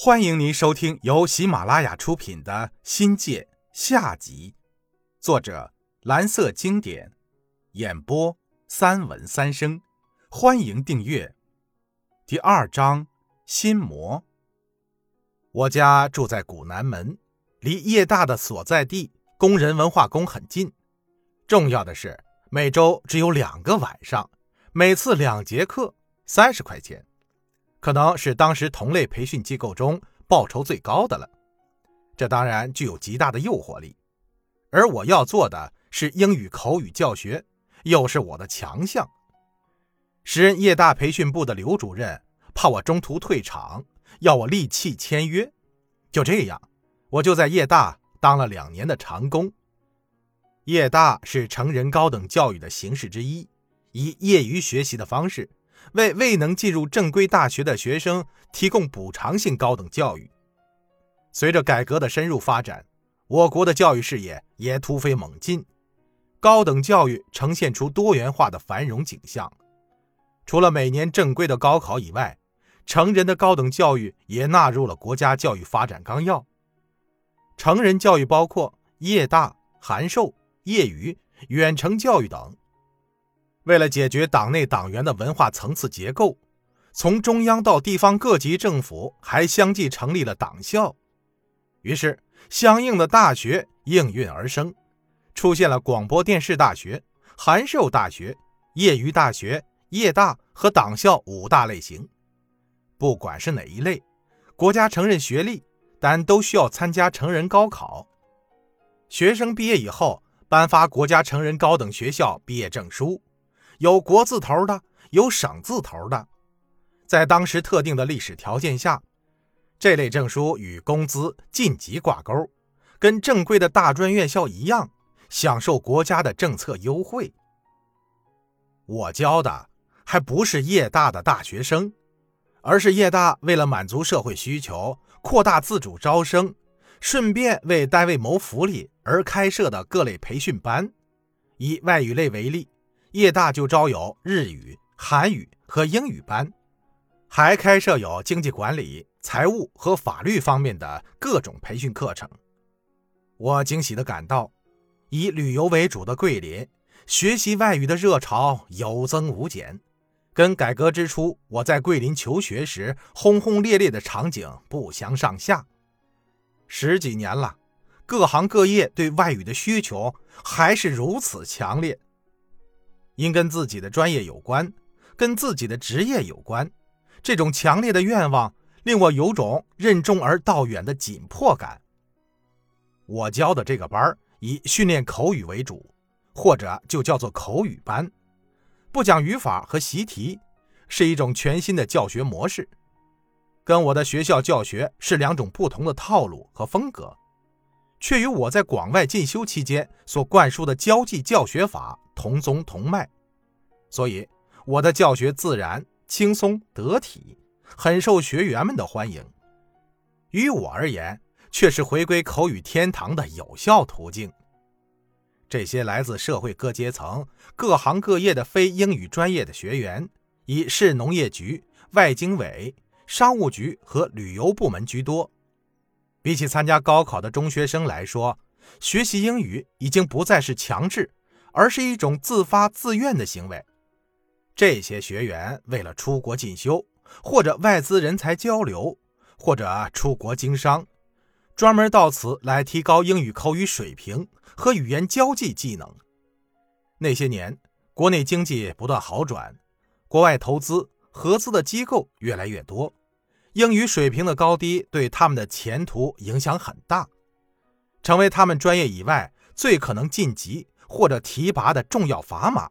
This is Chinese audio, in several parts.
欢迎您收听由喜马拉雅出品的《新界》下集，作者蓝色经典，演播三文三生。欢迎订阅。第二章心魔。我家住在古南门，离叶大的所在地工人文化宫很近。重要的是，每周只有两个晚上，每次两节课，三十块钱。可能是当时同类培训机构中报酬最高的了，这当然具有极大的诱惑力。而我要做的是英语口语教学，又是我的强项。时任业大培训部的刘主任怕我中途退场，要我立契签约。就这样，我就在业大当了两年的长工。业大是成人高等教育的形式之一，以业余学习的方式。为未能进入正规大学的学生提供补偿性高等教育。随着改革的深入发展，我国的教育事业也突飞猛进，高等教育呈现出多元化的繁荣景象。除了每年正规的高考以外，成人的高等教育也纳入了国家教育发展纲要。成人教育包括夜大、函授、业余、远程教育等。为了解决党内党员的文化层次结构，从中央到地方各级政府还相继成立了党校，于是相应的大学应运而生，出现了广播电视大学、函授大学、业余大学、业大和党校五大类型。不管是哪一类，国家承认学历，但都需要参加成人高考。学生毕业以后，颁发国家成人高等学校毕业证书。有国字头的，有省字头的，在当时特定的历史条件下，这类证书与工资晋级挂钩，跟正规的大专院校一样，享受国家的政策优惠。我教的还不是业大的大学生，而是业大为了满足社会需求，扩大自主招生，顺便为单位谋福利而开设的各类培训班。以外语类为例。业大就招有日语、韩语和英语班，还开设有经济管理、财务和法律方面的各种培训课程。我惊喜地感到，以旅游为主的桂林学习外语的热潮有增无减，跟改革之初我在桂林求学时轰轰烈烈的场景不相上下。十几年了，各行各业对外语的需求还是如此强烈。因跟自己的专业有关，跟自己的职业有关，这种强烈的愿望令我有种任重而道远的紧迫感。我教的这个班以训练口语为主，或者就叫做口语班，不讲语法和习题，是一种全新的教学模式，跟我的学校教学是两种不同的套路和风格。却与我在广外进修期间所灌输的交际教学法同宗同脉，所以我的教学自然、轻松、得体，很受学员们的欢迎。于我而言，却是回归口语天堂的有效途径。这些来自社会各阶层、各行各业的非英语专业的学员，以市农业局、外经委、商务局和旅游部门居多。比起参加高考的中学生来说，学习英语已经不再是强制，而是一种自发自愿的行为。这些学员为了出国进修，或者外资人才交流，或者出国经商，专门到此来提高英语口语水平和语言交际技能。那些年，国内经济不断好转，国外投资合资的机构越来越多。英语水平的高低对他们的前途影响很大，成为他们专业以外最可能晋级或者提拔的重要砝码。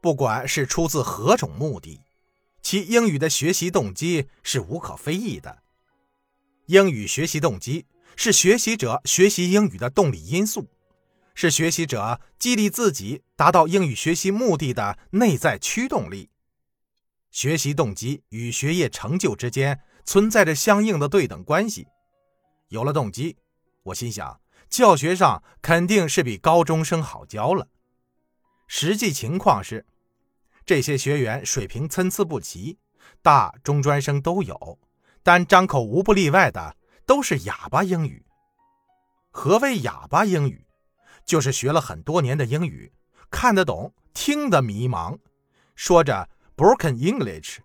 不管是出自何种目的，其英语的学习动机是无可非议的。英语学习动机是学习者学习英语的动力因素，是学习者激励自己达到英语学习目的的内在驱动力。学习动机与学业成就之间存在着相应的对等关系。有了动机，我心想，教学上肯定是比高中生好教了。实际情况是，这些学员水平参差不齐，大中专生都有，但张口无不例外的都是哑巴英语。何谓哑巴英语？就是学了很多年的英语，看得懂，听得迷茫，说着 broken English，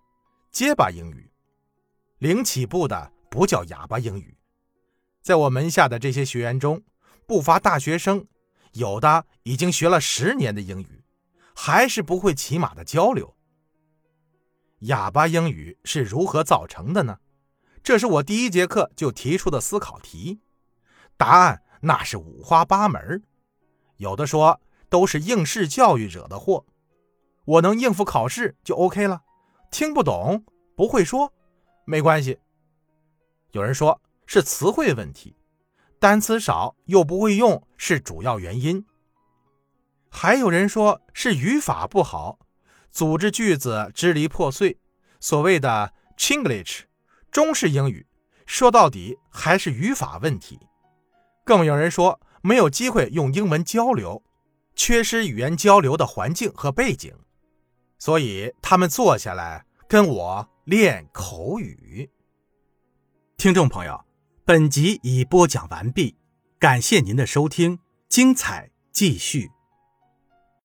结巴英语。零起步的不叫哑巴英语。在我门下的这些学员中，不乏大学生，有的已经学了十年的英语，还是不会起码的交流。哑巴英语是如何造成的呢？这是我第一节课就提出的思考题，答案那是五花八门。有的说都是应试教育惹的祸，我能应付考试就 OK 了，听不懂不会说没关系。有人说是词汇问题，单词少又不会用是主要原因。还有人说是语法不好，组织句子支离破碎，所谓的 Chinglish。中式英语说到底还是语法问题，更有人说没有机会用英文交流，缺失语言交流的环境和背景，所以他们坐下来跟我练口语。听众朋友，本集已播讲完毕，感谢您的收听，精彩继续。